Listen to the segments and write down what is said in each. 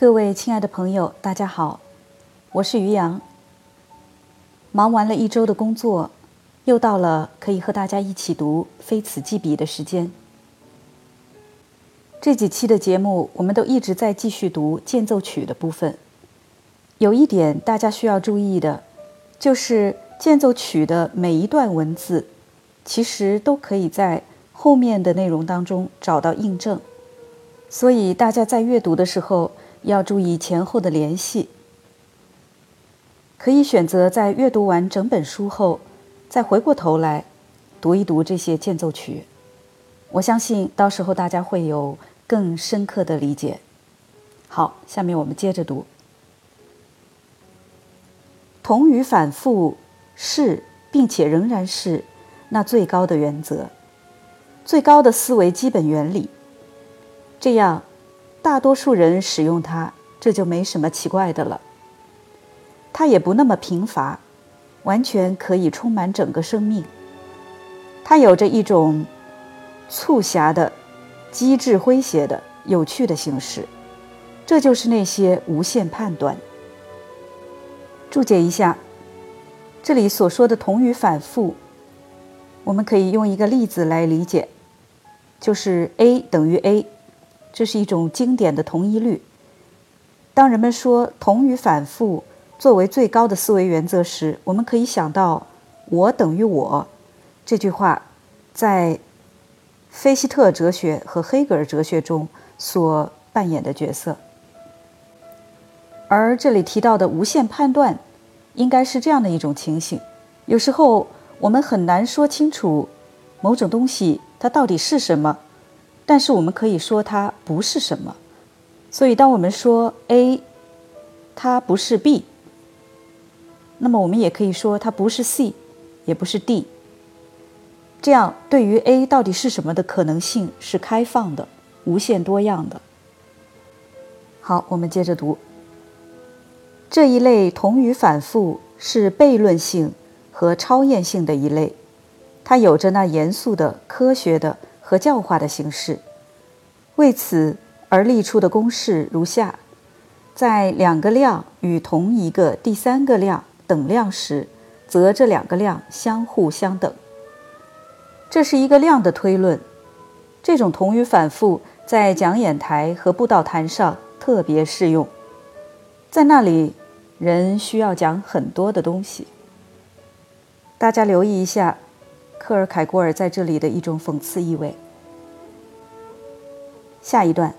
各位亲爱的朋友，大家好，我是于洋。忙完了一周的工作，又到了可以和大家一起读《非此即彼》的时间。这几期的节目，我们都一直在继续读间奏曲的部分。有一点大家需要注意的，就是间奏曲的每一段文字，其实都可以在后面的内容当中找到印证。所以大家在阅读的时候要注意前后的联系。可以选择在阅读完整本书后，再回过头来读一读这些间奏曲。我相信到时候大家会有更深刻的理解。好，下面我们接着读。同语反复是，并且仍然是那最高的原则，最高的思维基本原理。这样，大多数人使用它，这就没什么奇怪的了。它也不那么贫乏，完全可以充满整个生命。它有着一种促狭的、机智诙谐的、有趣的形式，这就是那些无限判断。注解一下，这里所说的同语反复，我们可以用一个例子来理解，就是 A 等于 A。这是一种经典的同义律。当人们说同与反复作为最高的思维原则时，我们可以想到“我等于我”这句话在菲希特哲学和黑格尔哲学中所扮演的角色。而这里提到的无限判断，应该是这样的一种情形：有时候我们很难说清楚某种东西它到底是什么。但是我们可以说它不是什么，所以当我们说 A，它不是 B，那么我们也可以说它不是 C，也不是 D。这样对于 A 到底是什么的可能性是开放的、无限多样的。好，我们接着读。这一类同语反复是悖论性和超验性的一类，它有着那严肃的、科学的。和教化的形式，为此而立出的公式如下：在两个量与同一个第三个量等量时，则这两个量相互相等。这是一个量的推论。这种同语反复在讲演台和布道坛上特别适用，在那里人需要讲很多的东西。大家留意一下。克尔凯郭尔在这里的一种讽刺意味。下一段，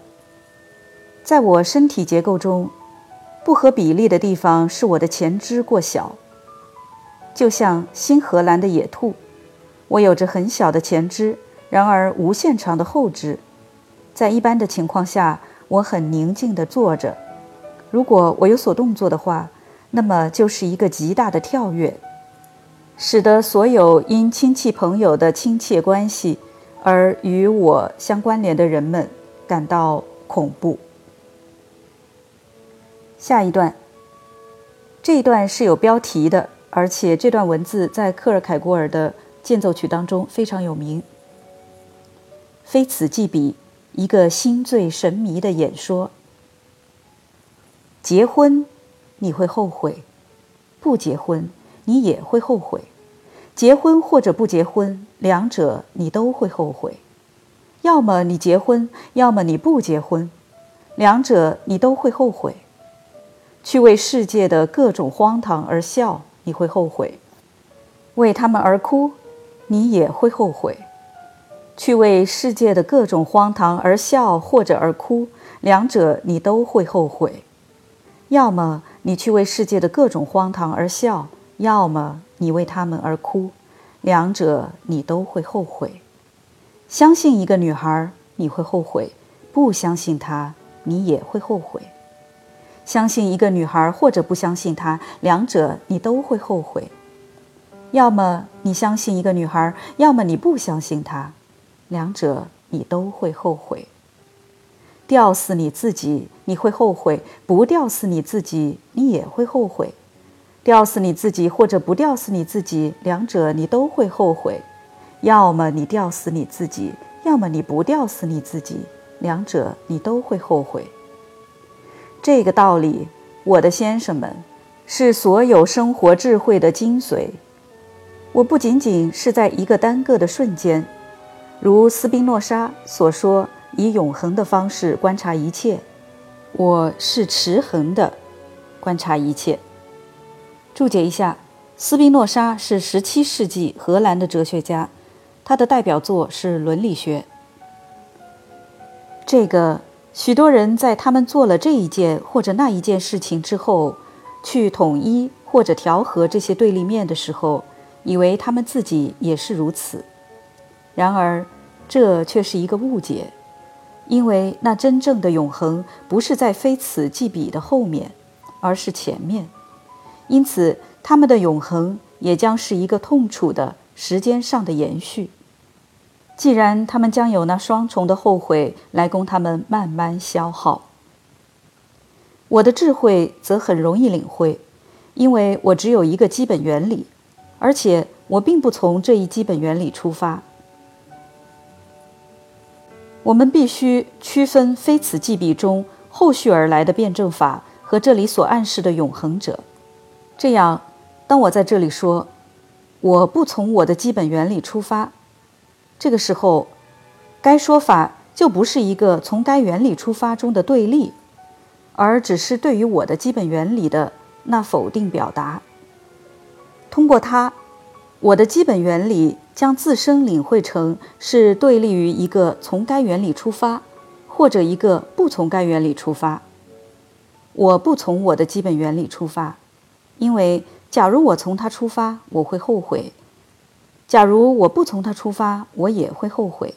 在我身体结构中，不合比例的地方是我的前肢过小，就像新荷兰的野兔，我有着很小的前肢，然而无限长的后肢。在一般的情况下，我很宁静地坐着。如果我有所动作的话，那么就是一个极大的跳跃。使得所有因亲戚朋友的亲切关系而与我相关联的人们感到恐怖。下一段，这一段是有标题的，而且这段文字在克尔凯郭尔的间奏曲当中非常有名。非此即彼，一个心醉神迷的演说。结婚，你会后悔；不结婚。你也会后悔，结婚或者不结婚，两者你都会后悔。要么你结婚，要么你不结婚，两者你都会后悔。去为世界的各种荒唐而笑，你会后悔；为他们而哭，你也会后悔。去为世界的各种荒唐而笑或者而哭，两者你都会后悔。要么你去为世界的各种荒唐而笑。要么你为他们而哭，两者你都会后悔。相信一个女孩，你会后悔；不相信她，你也会后悔。相信一个女孩或者不相信她，两者你都会后悔。要么你相信一个女孩，要么你不相信她，两者你都会后悔。吊死你自己，你会后悔；不吊死你自己，你也会后悔。吊死你自己，或者不吊死你自己，两者你都会后悔。要么你吊死你自己，要么你不吊死你自己，两者你都会后悔。这个道理，我的先生们，是所有生活智慧的精髓。我不仅仅是在一个单个的瞬间，如斯宾诺莎所说，以永恒的方式观察一切。我是持恒的观察一切。注解一下，斯宾诺莎是17世纪荷兰的哲学家，他的代表作是《伦理学》。这个许多人在他们做了这一件或者那一件事情之后，去统一或者调和这些对立面的时候。以为他们自己也是如此，然而这却是一个误解，因为那真正的永恒不是在非此即彼的后面，而是前面，因此他们的永恒也将是一个痛楚的时间上的延续。既然他们将有那双重的后悔来供他们慢慢消耗，我的智慧则很容易领会，因为我只有一个基本原理。而且我并不从这一基本原理出发。我们必须区分非此即彼中后续而来的辩证法和这里所暗示的永恒者。这样，当我在这里说我不从我的基本原理出发，这个时候，该说法就不是一个从该原理出发中的对立，而只是对于我的基本原理的那否定表达。通过它，我的基本原理将自身领会成是对立于一个从该原理出发，或者一个不从该原理出发。我不从我的基本原理出发，因为假如我从他出发，我会后悔；假如我不从他出发，我也会后悔。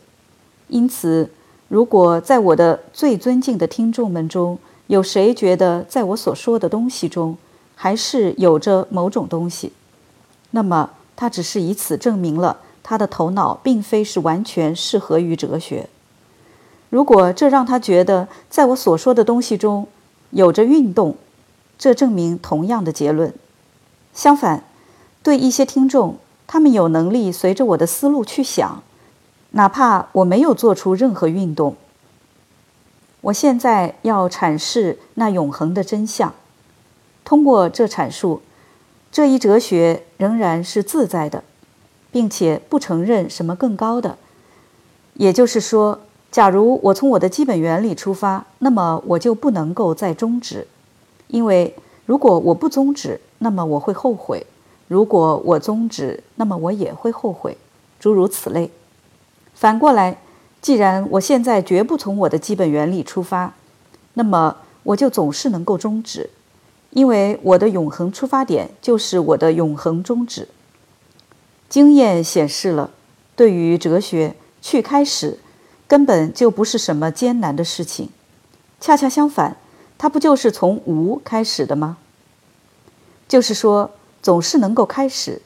因此，如果在我的最尊敬的听众们中有谁觉得在我所说的东西中还是有着某种东西，那么，他只是以此证明了他的头脑并非是完全适合于哲学。如果这让他觉得在我所说的东西中有着运动，这证明同样的结论。相反，对一些听众，他们有能力随着我的思路去想，哪怕我没有做出任何运动。我现在要阐释那永恒的真相，通过这阐述。这一哲学仍然是自在的，并且不承认什么更高的。也就是说，假如我从我的基本原理出发，那么我就不能够再终止，因为如果我不终止，那么我会后悔；如果我终止，那么我也会后悔，诸如此类。反过来，既然我现在绝不从我的基本原理出发，那么我就总是能够终止。因为我的永恒出发点就是我的永恒终止。经验显示了，对于哲学去开始，根本就不是什么艰难的事情。恰恰相反，它不就是从无开始的吗？就是说，总是能够开始。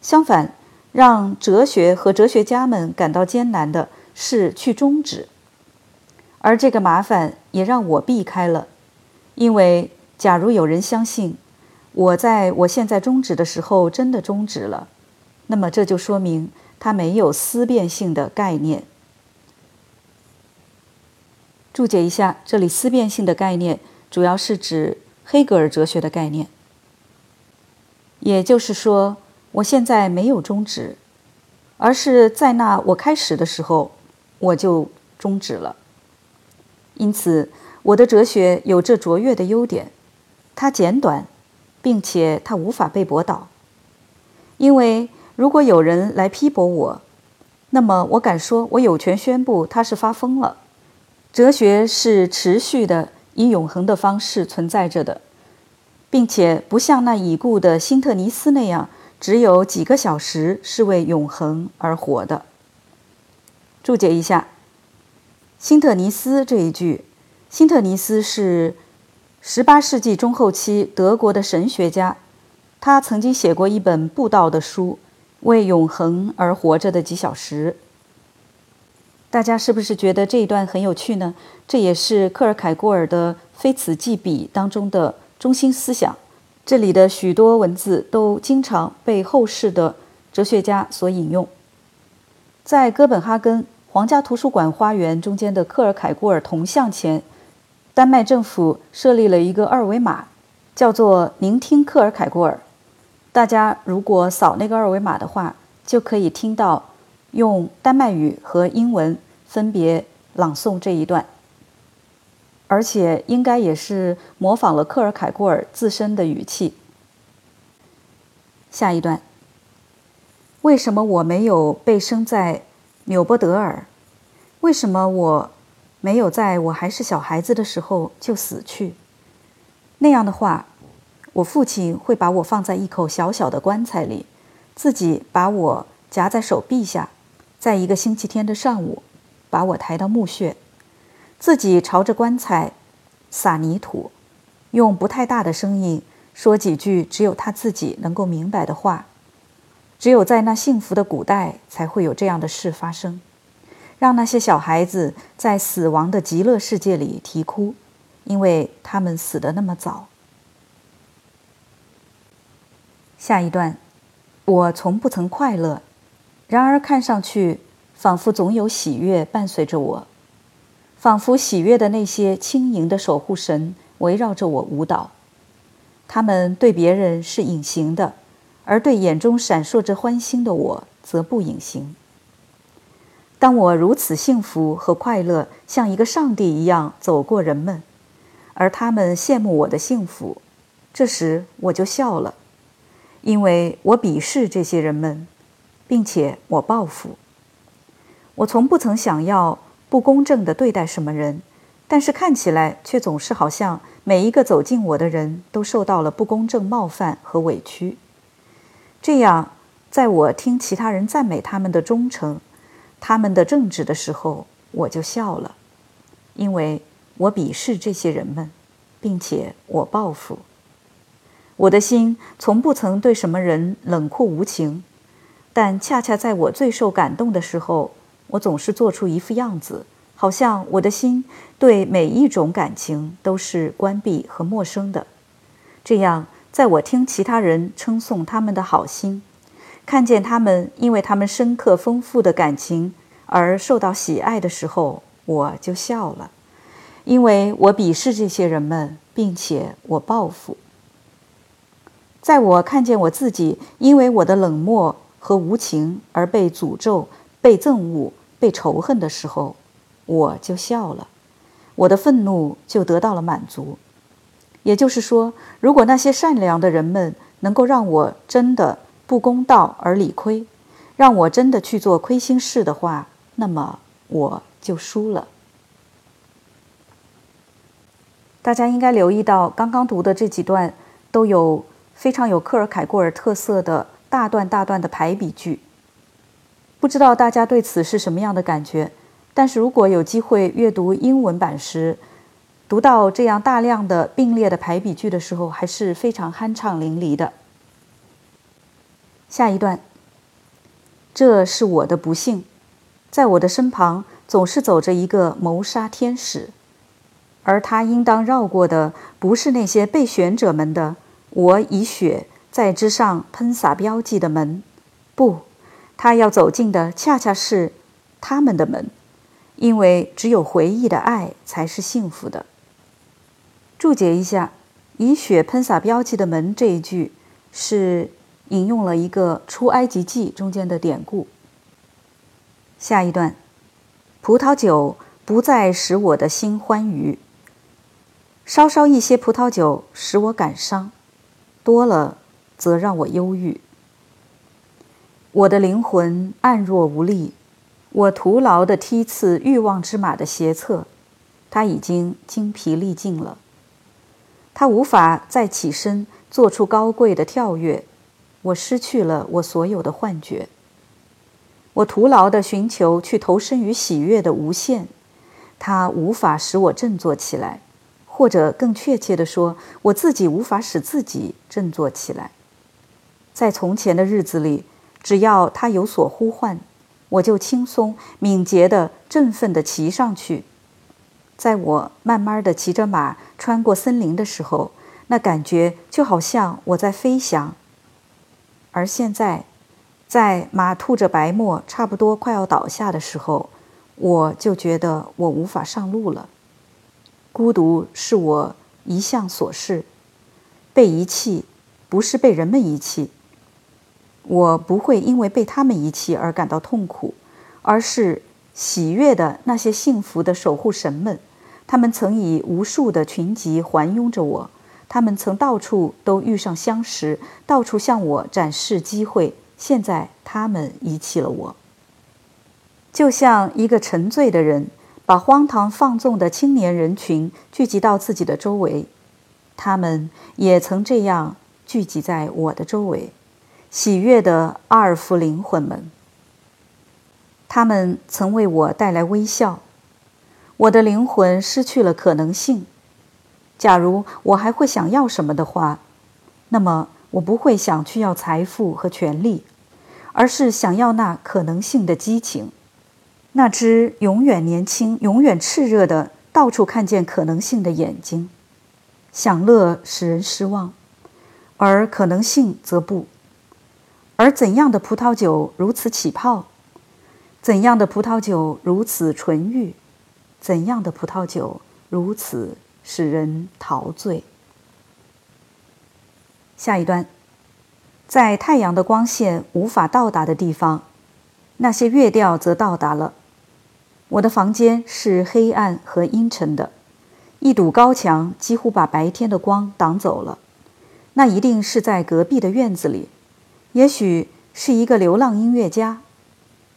相反，让哲学和哲学家们感到艰难的是去终止，而这个麻烦也让我避开了，因为。假如有人相信我在我现在终止的时候真的终止了，那么这就说明他没有思辨性的概念。注解一下，这里思辨性的概念主要是指黑格尔哲学的概念。也就是说，我现在没有终止，而是在那我开始的时候我就终止了。因此，我的哲学有这卓越的优点。它简短，并且它无法被驳倒，因为如果有人来批驳我，那么我敢说，我有权宣布他是发疯了。哲学是持续的，以永恒的方式存在着的，并且不像那已故的辛特尼斯那样，只有几个小时是为永恒而活的。注解一下，辛特尼斯这一句，辛特尼斯是。十八世纪中后期，德国的神学家，他曾经写过一本布道的书，《为永恒而活着的几小时》。大家是不是觉得这一段很有趣呢？这也是克尔凯郭尔的《非此即彼》当中的中心思想。这里的许多文字都经常被后世的哲学家所引用。在哥本哈根皇家图书馆花园中间的克尔凯郭尔铜像前。丹麦政府设立了一个二维码，叫做“聆听克尔凯郭尔”。大家如果扫那个二维码的话，就可以听到用丹麦语和英文分别朗诵这一段，而且应该也是模仿了克尔凯郭尔自身的语气。下一段：为什么我没有被生在纽波德尔？为什么我？没有在我还是小孩子的时候就死去，那样的话，我父亲会把我放在一口小小的棺材里，自己把我夹在手臂下，在一个星期天的上午，把我抬到墓穴，自己朝着棺材撒泥土，用不太大的声音说几句只有他自己能够明白的话，只有在那幸福的古代才会有这样的事发生。让那些小孩子在死亡的极乐世界里啼哭，因为他们死得那么早。下一段，我从不曾快乐，然而看上去仿佛总有喜悦伴随着我，仿佛喜悦的那些轻盈的守护神围绕着我舞蹈。他们对别人是隐形的，而对眼中闪烁着欢欣的我则不隐形。当我如此幸福和快乐，像一个上帝一样走过人们，而他们羡慕我的幸福，这时我就笑了，因为我鄙视这些人们，并且我报复。我从不曾想要不公正地对待什么人，但是看起来却总是好像每一个走近我的人都受到了不公正冒犯和委屈。这样，在我听其他人赞美他们的忠诚。他们的正直的时候，我就笑了，因为我鄙视这些人们，并且我报复。我的心从不曾对什么人冷酷无情，但恰恰在我最受感动的时候，我总是做出一副样子，好像我的心对每一种感情都是关闭和陌生的。这样，在我听其他人称颂他们的好心。看见他们因为他们深刻丰富的感情而受到喜爱的时候，我就笑了，因为我鄙视这些人们，并且我报复。在我看见我自己因为我的冷漠和无情而被诅咒、被憎恶、被仇恨的时候，我就笑了，我的愤怒就得到了满足。也就是说，如果那些善良的人们能够让我真的。不公道而理亏，让我真的去做亏心事的话，那么我就输了。大家应该留意到，刚刚读的这几段都有非常有克尔凯郭尔特色的大段大段的排比句。不知道大家对此是什么样的感觉？但是如果有机会阅读英文版时，读到这样大量的并列的排比句的时候，还是非常酣畅淋漓的。下一段，这是我的不幸，在我的身旁总是走着一个谋杀天使，而他应当绕过的不是那些被选者们的我以血在之上喷洒标记的门，不，他要走进的恰恰是他们的门，因为只有回忆的爱才是幸福的。注解一下，“以血喷洒标记的门”这一句是。引用了一个《出埃及记》中间的典故。下一段，葡萄酒不再使我的心欢愉，稍稍一些葡萄酒使我感伤，多了则让我忧郁。我的灵魂暗弱无力，我徒劳地踢刺欲望之马的斜侧，它已经精疲力尽了，它无法再起身做出高贵的跳跃。我失去了我所有的幻觉。我徒劳地寻求去投身于喜悦的无限，它无法使我振作起来，或者更确切地说，我自己无法使自己振作起来。在从前的日子里，只要他有所呼唤，我就轻松、敏捷地、振奋地骑上去。在我慢慢地骑着马穿过森林的时候，那感觉就好像我在飞翔。而现在，在马吐着白沫，差不多快要倒下的时候，我就觉得我无法上路了。孤独是我一向所事。被遗弃，不是被人们遗弃。我不会因为被他们遗弃而感到痛苦，而是喜悦的那些幸福的守护神们。他们曾以无数的群集环拥着我，他们曾到处都遇上相识，到处向我展示机会。现在他们遗弃了我，就像一个沉醉的人把荒唐放纵的青年人群聚集到自己的周围。他们也曾这样聚集在我的周围，喜悦的阿尔夫灵魂们。他们曾为我带来微笑。我的灵魂失去了可能性。假如我还会想要什么的话，那么我不会想去要财富和权力，而是想要那可能性的激情，那只永远年轻、永远炽热的、到处看见可能性的眼睛。享乐使人失望，而可能性则不。而怎样的葡萄酒如此起泡？怎样的葡萄酒如此纯欲？怎样的葡萄酒如此使人陶醉？下一段，在太阳的光线无法到达的地方，那些乐调则到达了。我的房间是黑暗和阴沉的。一堵高墙几乎把白天的光挡走了，那一定是在隔壁的院子里，也许是一个流浪音乐家。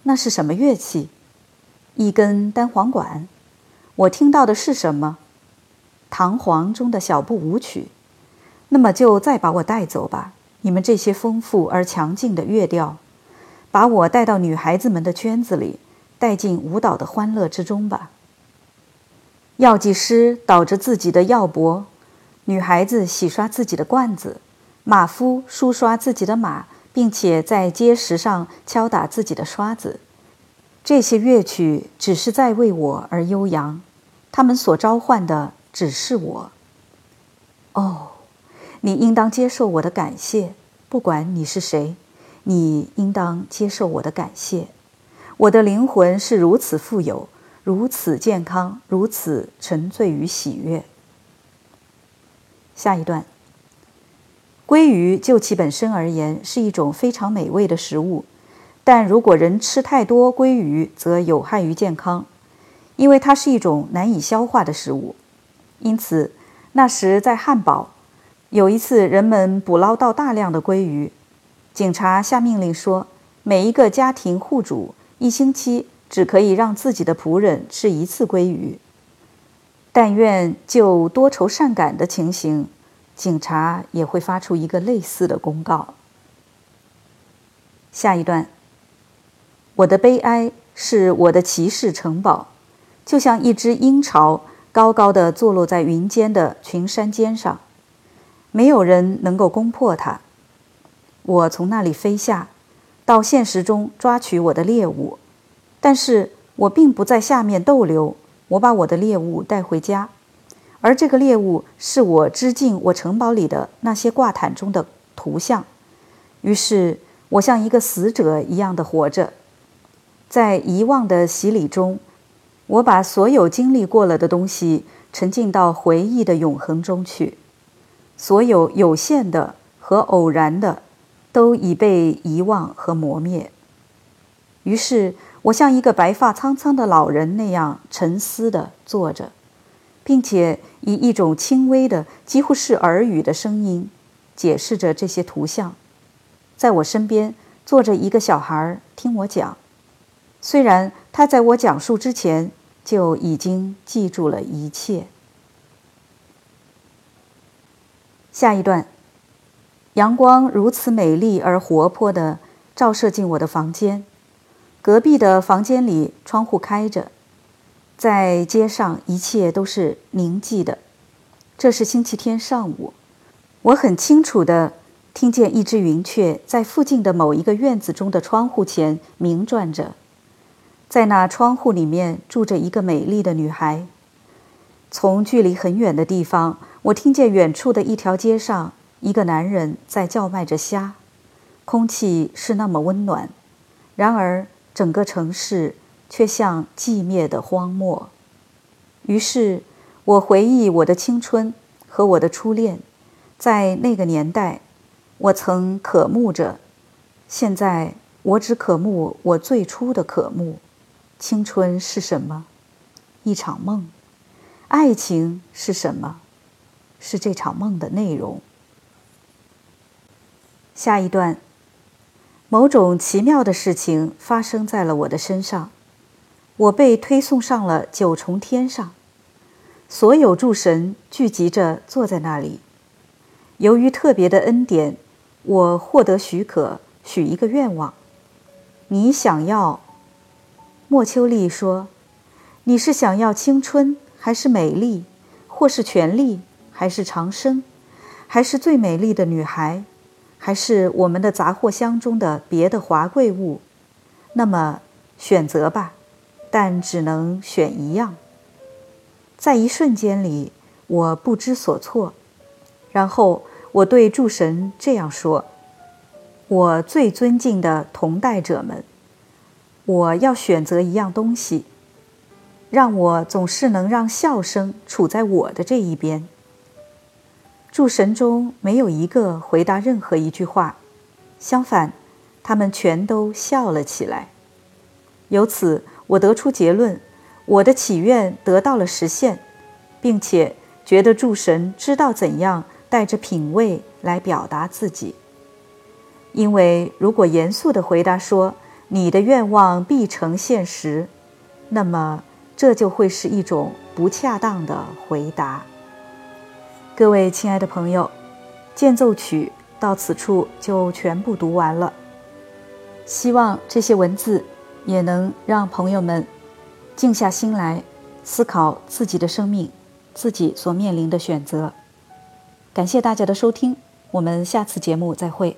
那是什么乐器？一根单簧管。我听到的是什么？弹簧中的小步舞曲。那么就再把我带走吧，你们这些丰富而强劲的乐调，把我带到女孩子们的圈子里，带进舞蹈的欢乐之中吧。药剂师倒着自己的药钵，女孩子洗刷自己的罐子，马夫梳刷自己的马，并且在秸石上敲打自己的刷子。这些乐曲只是在为我而悠扬，他们所召唤的只是我。哦，你应当接受我的感谢，不管你是谁，你应当接受我的感谢。我的灵魂是如此富有。如此健康，如此沉醉于喜悦。下一段，鲑鱼就其本身而言是一种非常美味的食物，但如果人吃太多鲑鱼，则有害于健康，因为它是一种难以消化的食物。因此，那时在汉堡，有一次人们捕捞到大量的鲑鱼，警察下命令说，每一个家庭户主一星期。只可以让自己的仆人吃一次鲑鱼。但愿就多愁善感的情形，警察也会发出一个类似的公告。下一段，我的悲哀是我的骑士城堡，就像一只鹰巢，高高的坐落在云间的群山尖上，没有人能够攻破它。我从那里飞下，到现实中抓取我的猎物。但是我并不在下面逗留，我把我的猎物带回家，而这个猎物是我织进我城堡里的那些挂毯中的图像。于是，我像一个死者一样的活着，在遗忘的洗礼中，我把所有经历过了的东西沉浸到回忆的永恒中去，所有有限的和偶然的，都已被遗忘和磨灭。于是。我像一个白发苍苍的老人那样沉思地坐着，并且以一种轻微的、几乎是耳语的声音解释着这些图像。在我身边坐着一个小孩听我讲，虽然他在我讲述之前就已经记住了一切。下一段，阳光如此美丽而活泼地照射进我的房间。隔壁的房间里，窗户开着，在街上一切都是宁静的。这是星期天上午，我很清楚地听见一只云雀在附近的某一个院子中的窗户前鸣转着。在那窗户里面住着一个美丽的女孩。从距离很远的地方，我听见远处的一条街上一个男人在叫卖着虾。空气是那么温暖，然而。整个城市却像寂灭的荒漠。于是，我回忆我的青春和我的初恋，在那个年代，我曾渴慕着。现在我只渴慕我最初的渴慕。青春是什么？一场梦。爱情是什么？是这场梦的内容。下一段，某种奇妙的事情发生在了我的身上，我被推送上了九重天上。所有诸神聚集着坐在那里。由于特别的恩典，我获得许可许一个愿望。你想要？莫秋丽说：“你是想要青春，还是美丽，或是权力，还是长生，还是最美丽的女孩，还是我们的杂货箱中的别的华贵物？那么选择吧，但只能选一样。”在一瞬间里，我不知所措。然后我对诸神这样说：“我最尊敬的同代者们，我要选择一样东西，让我总是能让笑声处在我的这一边。”诸神中没有一个回答任何一句话，相反，他们全都笑了起来。由此，我得出结论。我的祈愿得到了实现，并且觉得诸神知道怎样带着品味来表达自己。因为如果严肃地回答说你的愿望必成现实，那么这就会是一种不恰当的回答。各位亲爱的朋友，间奏曲到此处就全部读完了。希望这些文字也能让朋友们。静下心来，思考自己的生命，自己所面临的选择。感谢大家的收听，我们下次节目再会。